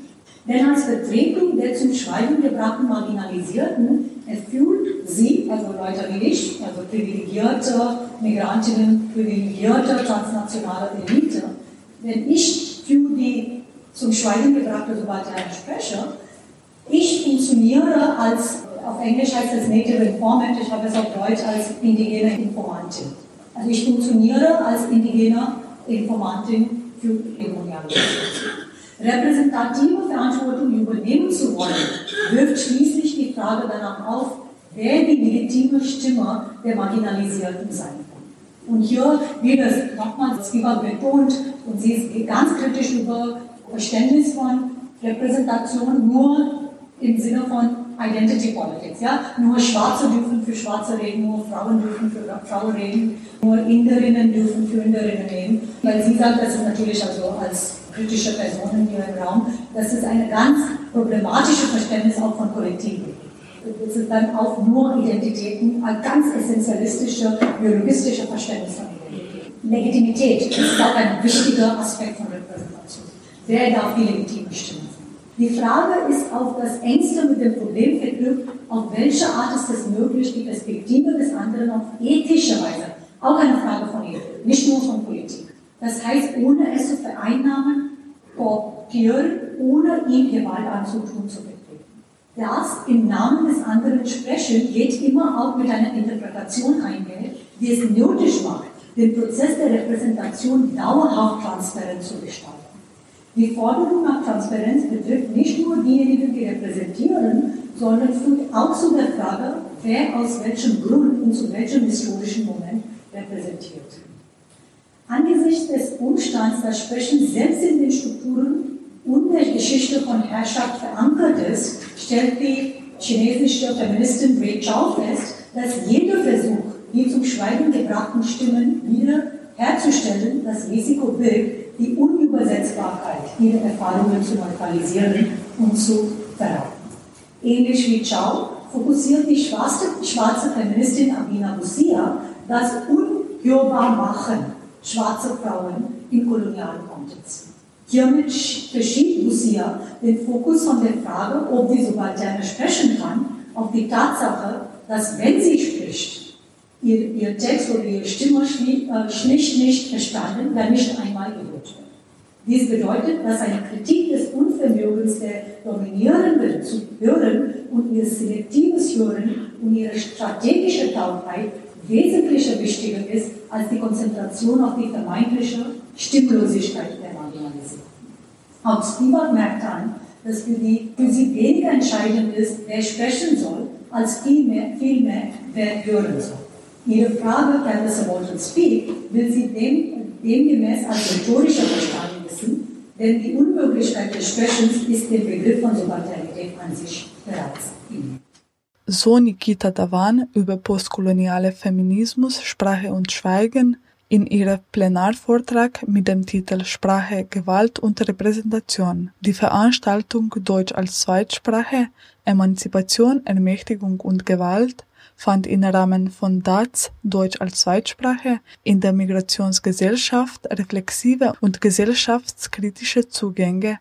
M: Denn als Vertretung der zum Schweigen gebrachten Marginalisierten erfüllt sie, also Leute wie ich, also privilegierte Migrantinnen, privilegierte transnationale Elite, wenn ich für die zum Schweigen gebrachte Subalterne spreche, ich funktioniere als, auf Englisch heißt es Native Informant, ich habe es auf Deutsch als indigene Informantin. Also ich funktioniere als indigene Informantin für hegemoniale Repräsentative Verantwortung übernehmen zu wollen, wirft schließlich die Frage danach auf, wer die legitime Stimme der Marginalisierten sein kann. Und hier wird es nochmals Spivak betont und sie ist ganz kritisch über Verständnis von Repräsentation nur im Sinne von Identity Politics. Ja? Nur Schwarze dürfen für Schwarze reden, nur Frauen dürfen für Frauen reden, nur Inderinnen dürfen für Inderinnen reden. Weil sie sagt, das ist natürlich also als kritische Personen hier im Raum, das ist ein ganz problematisches Verständnis auch von Kollektiven. Das ist dann auch nur Identitäten, ein ganz essentialistischer, biologistischer Verständnis von Identität. Legitimität ist auch ein wichtiger Aspekt von Repräsentation. Wer darf die legitime Stimme sein? Die Frage ist auch das engste mit dem Problem verknüpft, auf welche Art ist es möglich, die Perspektive des anderen auf ethische Weise, auch eine Frage von Ethik, nicht nur von Politik. Das heißt, ohne es zu vereinnahmen, kooptieren, ohne ihm Gewalt anzutun zu vertreten. Das im Namen des anderen sprechen geht immer auch mit einer Interpretation einher, die es nötig macht, den Prozess der Repräsentation dauerhaft transparent zu gestalten. Die Forderung nach Transparenz betrifft nicht nur diejenigen, die repräsentieren, sondern führt auch zu der Frage, wer aus welchem Grund und zu welchem historischen Moment repräsentiert. Angesichts des Umstands, dass Sprechen selbst in den Strukturen und der Geschichte von Herrschaft verankert ist, stellt die chinesische Feministin Wei Chao fest, dass jeder Versuch, die zum Schweigen gebrachten Stimmen wieder herzustellen, das Risiko birgt, die Unübersetzbarkeit ihrer Erfahrungen zu neutralisieren und zu verraten. Ähnlich wie Chao fokussiert die schwarze, schwarze Feministin Amina Busia das Unhörbar machen schwarze Frauen im kolonialen Kontext. Hiermit verschiebt Lucia den Fokus von der Frage, ob die Subalterne sprechen kann, auf die Tatsache, dass wenn sie spricht, ihr, ihr Text oder ihre Stimme schlicht, äh, nicht verstanden, dann nicht einmal gehört wird. Dies bedeutet, dass eine Kritik des Unvermögens der Dominierenden zu hören und ihr selektives Hören und ihre strategische Taubheit wesentlicher wichtiger ist als die Konzentration auf die vermeintliche Stimmlosigkeit der Marginalisierten. Auch Spivak merkt an, dass für, die, für sie weniger entscheidend ist, wer sprechen soll, als vielmehr, vielmehr wer hören soll. Ihre Frage, can the subaltern speak, will sie dem, demgemäß als rhetorischer verstanden wissen, denn die Unmöglichkeit des Sprechens ist dem Begriff von Subalternität an sich bereits inne.
D: So Nikita Davan über postkoloniale Feminismus, Sprache und Schweigen in ihrem Plenarvortrag mit dem Titel Sprache, Gewalt und Repräsentation. Die Veranstaltung Deutsch als Zweitsprache, Emanzipation, Ermächtigung und Gewalt fand im Rahmen von DATS Deutsch als Zweitsprache in der Migrationsgesellschaft reflexive und gesellschaftskritische Zugänge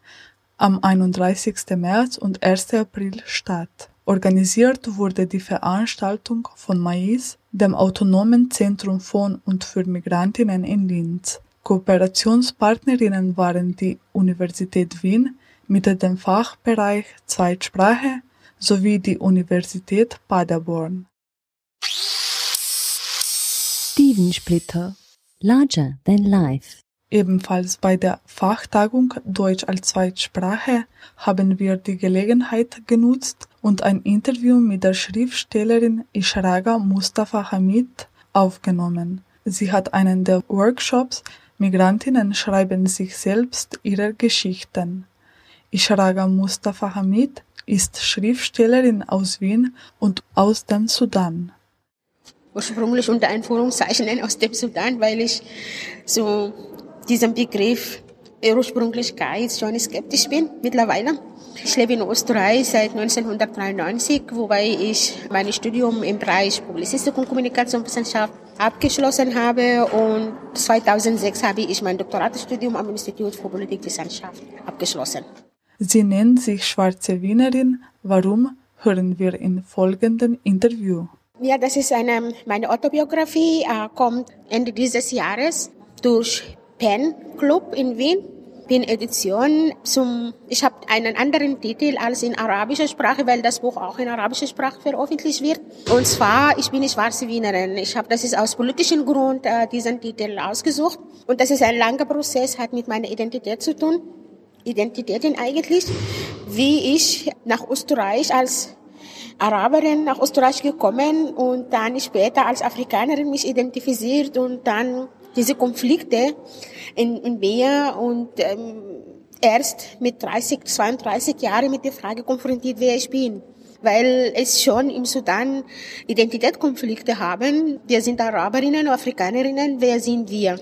D: am 31. März und 1. April statt. Organisiert wurde die Veranstaltung von Mais, dem Autonomen Zentrum von und für Migrantinnen in Linz. Kooperationspartnerinnen waren die Universität Wien mit dem Fachbereich Zweitsprache sowie die Universität Paderborn.
A: Steven Splitter Larger Than Life
D: Ebenfalls bei der Fachtagung Deutsch als Zweitsprache haben wir die Gelegenheit genutzt und ein Interview mit der Schriftstellerin Ishraga Mustafa Hamid aufgenommen. Sie hat einen der Workshops Migrantinnen schreiben sich selbst ihre Geschichten. Ishraga Mustafa Hamid ist Schriftstellerin aus Wien und aus dem Sudan
N: ursprünglich unter Einführungszeichen aus dem Sudan, weil ich so diesen Begriff Ursprünglichkeit schon skeptisch bin mittlerweile. Ich lebe in Österreich seit 1993, wobei ich mein Studium im Bereich Publizistik und Kommunikationswissenschaft abgeschlossen habe und 2006 habe ich mein Doktoratstudium am Institut für Politikwissenschaft abgeschlossen.
D: Sie nennt sich Schwarze Wienerin. Warum hören wir im folgenden Interview?
N: Ja, das ist eine, meine Autobiografie, äh, kommt Ende dieses Jahres durch Pen Club in Wien. Bin Edition zum, ich habe einen anderen Titel als in arabischer Sprache, weil das Buch auch in arabischer Sprache veröffentlicht wird. Und zwar, ich bin eine schwarze Wienerin. Ich habe, das ist aus politischen Grund äh, diesen Titel ausgesucht. Und das ist ein langer Prozess, hat mit meiner Identität zu tun. Identitäten eigentlich, wie ich nach Österreich als Araberin nach Österreich gekommen und dann später als Afrikanerin mich identifiziert und dann diese Konflikte in, in mir und ähm, erst mit 30, 32 Jahren mit der Frage konfrontiert, wer ich bin weil es schon im Sudan Identitätskonflikte haben. Wir sind Araberinnen, Afrikanerinnen, wer sind wir?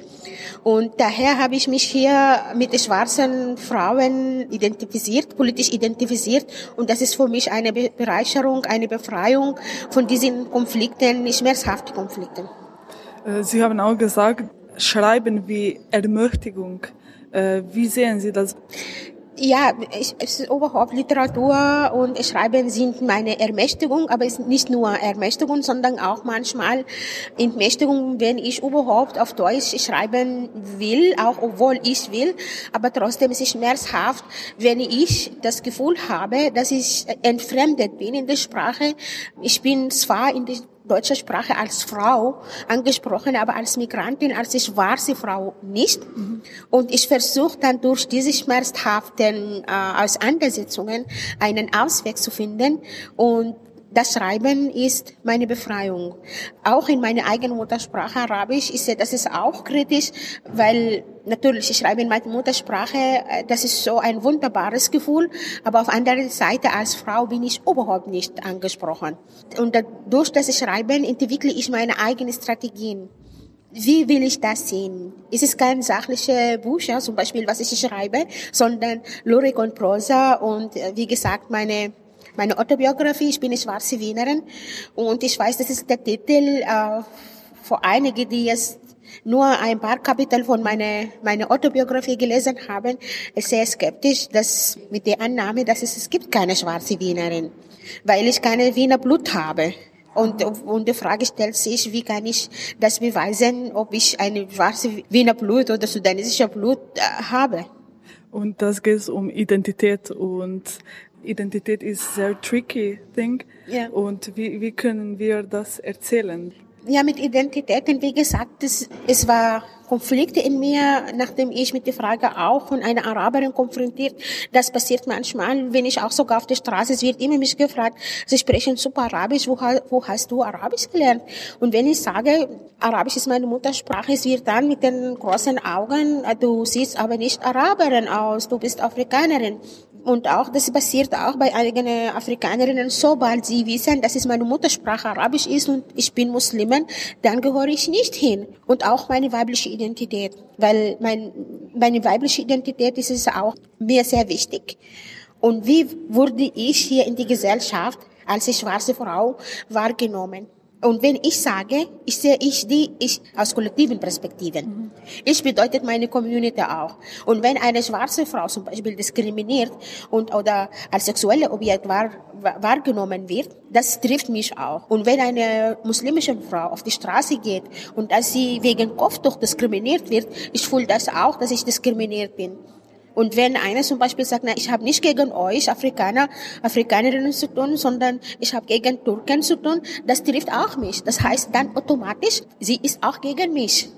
N: Und daher habe ich mich hier mit schwarzen Frauen identifiziert, politisch identifiziert. Und das ist für mich eine Bereicherung, eine Befreiung von diesen Konflikten, schmerzhaften Konflikten.
D: Äh, Sie haben auch gesagt, Schreiben wie Ermächtigung. Äh, wie sehen Sie das?
N: Ja, ich, es ist überhaupt Literatur und Schreiben sind meine Ermächtigung, aber es ist nicht nur Ermächtigung, sondern auch manchmal Entmächtigung, wenn ich überhaupt auf Deutsch schreiben will, auch obwohl ich will, aber trotzdem ist es schmerzhaft, wenn ich das Gefühl habe, dass ich entfremdet bin in der Sprache. Ich bin zwar in der deutsche Sprache als Frau angesprochen, aber als Migrantin, als schwarze Frau nicht. Mhm. Und ich versuche dann durch diese schmerzhaften äh, Auseinandersetzungen einen Ausweg zu finden und das Schreiben ist meine Befreiung. Auch in meiner eigenen Muttersprache Arabisch ist das ist auch kritisch, weil natürlich ich schreibe in meiner Muttersprache, äh, das ist so ein wunderbares Gefühl, aber auf anderer Seite als Frau bin ich überhaupt nicht angesprochen. Und durch das Schreiben entwickle ich meine eigenen Strategien. Wie will ich das sehen? Es ist kein sachliche Buch, ja, zum Beispiel, was ich schreibe, sondern Lyrik und Prosa und, äh, wie gesagt, meine meine Autobiografie. Ich bin eine schwarze Wienerin und ich weiß, das ist der Titel äh, für einige, die jetzt nur ein paar Kapitel von meiner, meiner Autobiografie gelesen haben, ist sehr skeptisch, dass mit der Annahme, dass es, es gibt keine schwarze Wienerin. weil ich keine Wiener Blut habe. Und, und die Frage stellt sich, wie kann ich das beweisen, ob ich eine schwarze Wiener Blut oder sudanesische Blut äh, habe.
D: Und das geht um Identität und Identität ist sehr tricky thing.
N: Ja.
D: Und wie, wie können wir das erzählen?
N: Ja, mit Identitäten, wie gesagt, es, es war Konflikte in mir, nachdem ich mit der Frage auch von einer Araberin konfrontiert. Das passiert manchmal, wenn ich auch sogar auf der Straße, es wird immer mich gefragt, Sie sprechen super Arabisch, wo, wo hast du Arabisch gelernt? Und wenn ich sage, Arabisch ist meine Muttersprache, es wird dann mit den großen Augen, du siehst aber nicht Araberin aus, du bist Afrikanerin. Und auch, das passiert auch bei einigen Afrikanerinnen, sobald sie wissen, dass es meine Muttersprache Arabisch ist und ich bin Muslimin, dann gehöre ich nicht hin. Und auch meine weibliche Identität, weil mein, meine weibliche Identität ist es auch mir sehr wichtig. Und wie wurde ich hier in die Gesellschaft als schwarze Frau wahrgenommen? Und wenn ich sage, ich sehe ich die ich aus kollektiven Perspektiven. Ich bedeutet meine Community auch. Und wenn eine schwarze Frau zum Beispiel diskriminiert und oder als sexuelle Objekt wahr, wahrgenommen wird, das trifft mich auch. Und wenn eine muslimische Frau auf die Straße geht und dass sie wegen Kopftuch diskriminiert wird, ich fühle das auch, dass ich diskriminiert bin. Und wenn einer zum Beispiel sagt, na, ich habe nicht gegen euch Afrikaner, Afrikanerinnen zu tun, sondern ich habe gegen Türken zu tun, das trifft auch mich. Das heißt dann automatisch, sie ist auch gegen mich.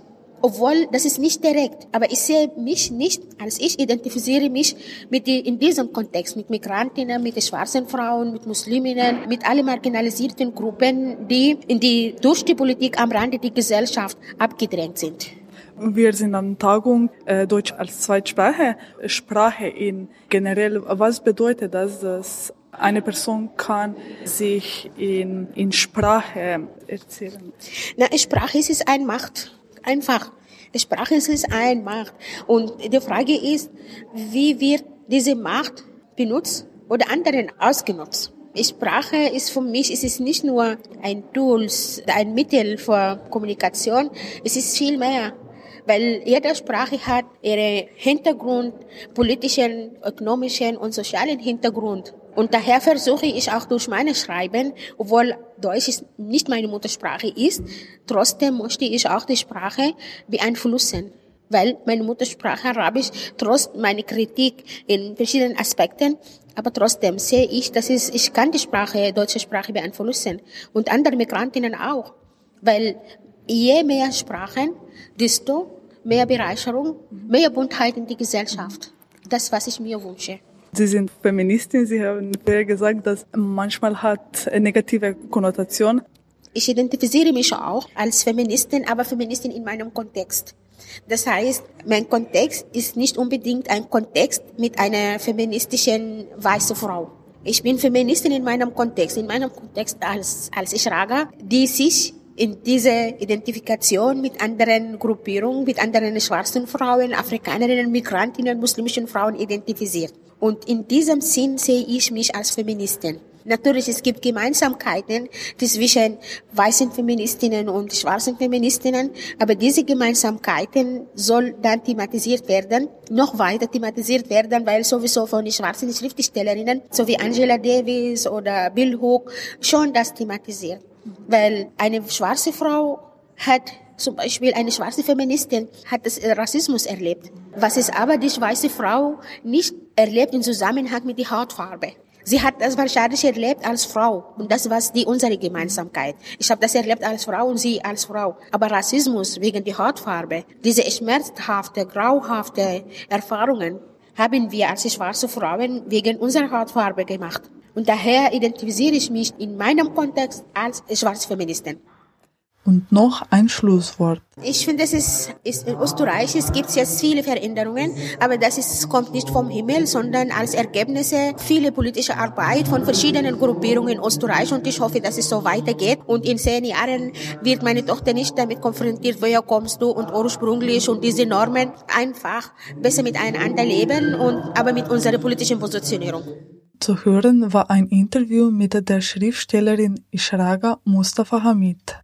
N: Obwohl, das ist nicht direkt. Aber ich sehe mich nicht, als ich identifiziere mich mit die, in diesem Kontext, mit Migrantinnen, mit schwarzen Frauen, mit Musliminnen, mit allen marginalisierten Gruppen, die in die, durch die Politik am Rande der Gesellschaft abgedrängt sind.
D: Wir sind an Tagung äh, Deutsch als Zweitsprache, Sprache in generell. Was bedeutet das, dass eine Person kann sich in, in Sprache erzählen?
N: Na, Sprache ist ein Macht, einfach. Sprache ist ein Macht. Und die Frage ist, wie wird diese Macht benutzt oder anderen ausgenutzt? Sprache ist für mich, es ist nicht nur ein Tool, ein Mittel für Kommunikation, es ist viel mehr weil jede Sprache hat ihren Hintergrund, politischen, ökonomischen und sozialen Hintergrund. Und daher versuche ich auch durch meine Schreiben, obwohl Deutsch nicht meine Muttersprache ist, trotzdem möchte ich auch die Sprache beeinflussen. Weil meine Muttersprache Arabisch, trotz meiner Kritik in verschiedenen Aspekten, aber trotzdem sehe ich, dass ich, ich kann die Sprache, deutsche Sprache beeinflussen. Und andere Migrantinnen auch. Weil je mehr Sprachen, desto mehr Bereicherung, mehr Buntheit in die Gesellschaft. Das, was ich mir wünsche.
D: Sie sind Feministin, Sie haben gesagt, dass manchmal hat eine negative Konnotation.
N: Ich identifiziere mich auch als Feministin, aber Feministin in meinem Kontext. Das heißt, mein Kontext ist nicht unbedingt ein Kontext mit einer feministischen weißen Frau. Ich bin Feministin in meinem Kontext, in meinem Kontext als, als Ishraga, die sich in diese Identifikation mit anderen Gruppierungen, mit anderen schwarzen Frauen, Afrikanerinnen, Migrantinnen, muslimischen Frauen identifiziert. Und in diesem Sinn sehe ich mich als Feministin. Natürlich, es gibt Gemeinsamkeiten zwischen weißen Feministinnen und schwarzen Feministinnen, aber diese Gemeinsamkeiten soll dann thematisiert werden, noch weiter thematisiert werden, weil sowieso von schwarzen Schriftstellerinnen, so wie Angela Davis oder Bill Hook, schon das thematisiert. Weil eine schwarze Frau hat zum Beispiel eine schwarze Feministin hat das Rassismus erlebt. Was ist aber die weiße Frau nicht erlebt im Zusammenhang mit der Hautfarbe. Sie hat das wahrscheinlich erlebt als Frau und das war die unsere Gemeinsamkeit. Ich habe das erlebt als Frau und sie als Frau. Aber Rassismus wegen der Hautfarbe, diese schmerzhafte, grauhafte Erfahrungen haben wir als schwarze Frauen wegen unserer Hautfarbe gemacht. Und daher identifiziere ich mich in meinem Kontext als schwarze Feministin.
D: Und noch ein Schlusswort.
N: Ich finde, es ist, ist in Österreich, es gibt jetzt viele Veränderungen, aber das ist, kommt nicht vom Himmel, sondern als Ergebnisse viele politische Arbeit von verschiedenen Gruppierungen in Österreich und ich hoffe, dass es so weitergeht und in zehn Jahren wird meine Tochter nicht damit konfrontiert, woher kommst du und ursprünglich und diese Normen einfach besser miteinander leben und aber mit unserer politischen Positionierung.
D: Zu hören war ein Interview mit der Schriftstellerin Ishraga Mustafa Hamid.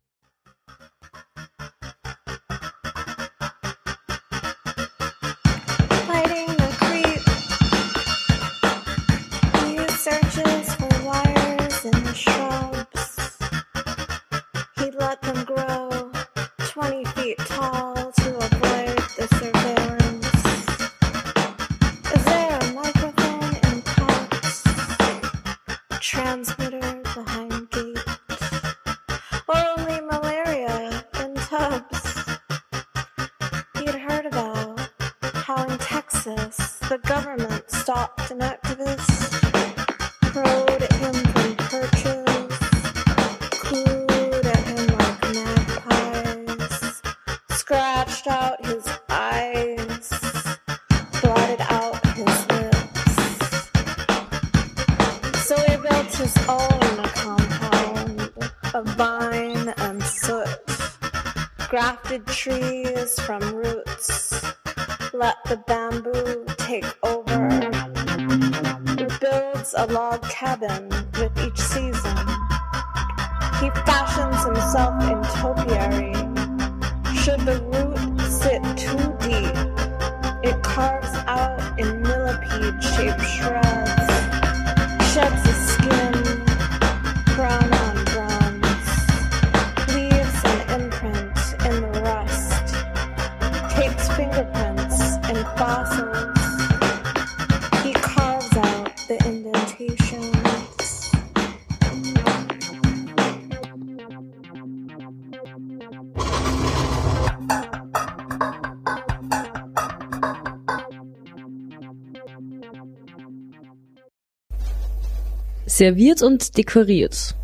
O: Serviert und dekoriert.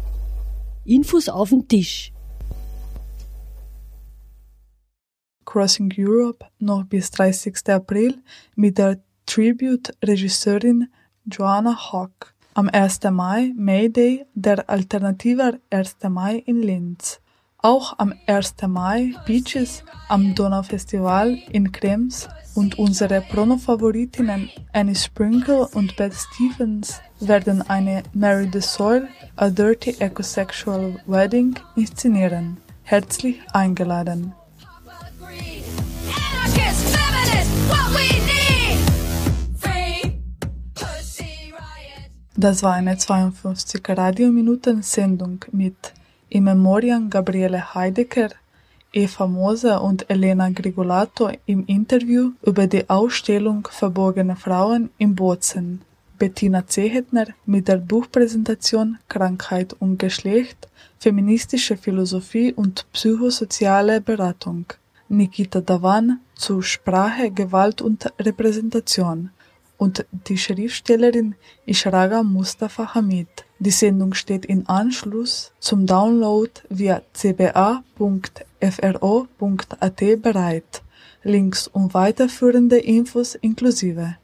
O: Infos auf den Tisch.
D: Crossing Europe noch bis 30. April mit der Tribute-Regisseurin Joanna Hock. Am 1. Mai Mayday, der alternative 1. Mai in Linz. Auch am 1. Mai Beaches am Donaufestival in Krems und unsere Prono-Favoritinnen Annie Sprinkle und Beth Stevens werden eine Mary the Soil, A Dirty Ecosexual Wedding inszenieren. Herzlich eingeladen. Das war eine 52 Radiominuten-Sendung mit In Memoriam Gabriele Heidecker, Eva Moser und Elena Grigolato im Interview über die Ausstellung Verborgene Frauen in Bozen. Bettina Zehetner mit der Buchpräsentation Krankheit und Geschlecht, feministische Philosophie und psychosoziale Beratung. Nikita Davan zu Sprache, Gewalt und Repräsentation und die Schriftstellerin Ishraga Mustafa Hamid. Die Sendung steht in Anschluss zum Download via cba.fro.at bereit. Links und weiterführende Infos inklusive.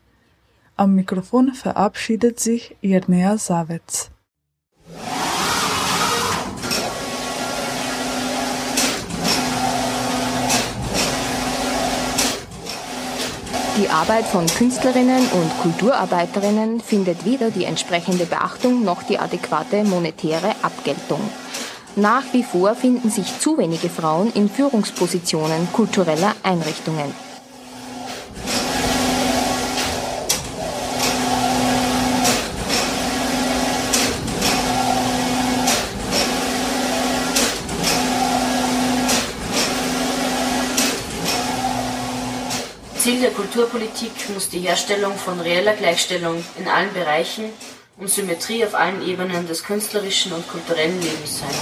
D: Am Mikrofon verabschiedet sich Irnea Savets.
P: Die Arbeit von Künstlerinnen und Kulturarbeiterinnen findet weder die entsprechende Beachtung noch die adäquate monetäre Abgeltung. Nach wie vor finden sich zu wenige Frauen in Führungspositionen kultureller Einrichtungen.
Q: Ziel der Kulturpolitik muss die Herstellung von reeller Gleichstellung in allen Bereichen und Symmetrie auf allen Ebenen des künstlerischen und kulturellen Lebens sein.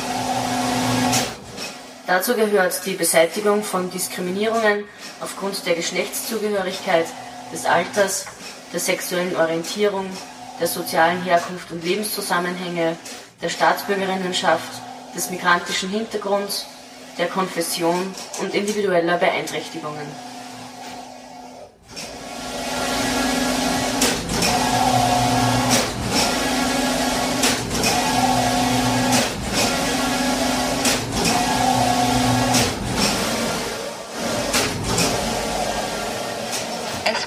Q: Dazu gehört die Beseitigung von Diskriminierungen aufgrund der Geschlechtszugehörigkeit, des Alters, der sexuellen Orientierung, der sozialen Herkunft und Lebenszusammenhänge, der Staatsbürgerinnenschaft, des migrantischen Hintergrunds, der Konfession und individueller Beeinträchtigungen.
R: Es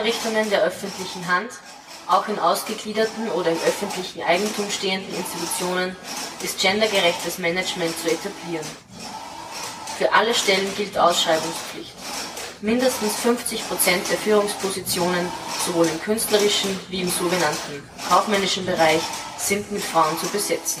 Q: In Kultureinrichtungen der öffentlichen Hand, auch in ausgegliederten oder im öffentlichen Eigentum stehenden Institutionen, ist gendergerechtes Management zu etablieren. Für alle Stellen gilt Ausschreibungspflicht. Mindestens 50 Prozent der Führungspositionen, sowohl im künstlerischen wie im sogenannten kaufmännischen Bereich, sind mit Frauen zu besetzen.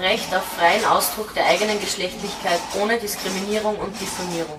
Q: Recht auf freien Ausdruck der eigenen Geschlechtlichkeit ohne Diskriminierung und Diffamierung.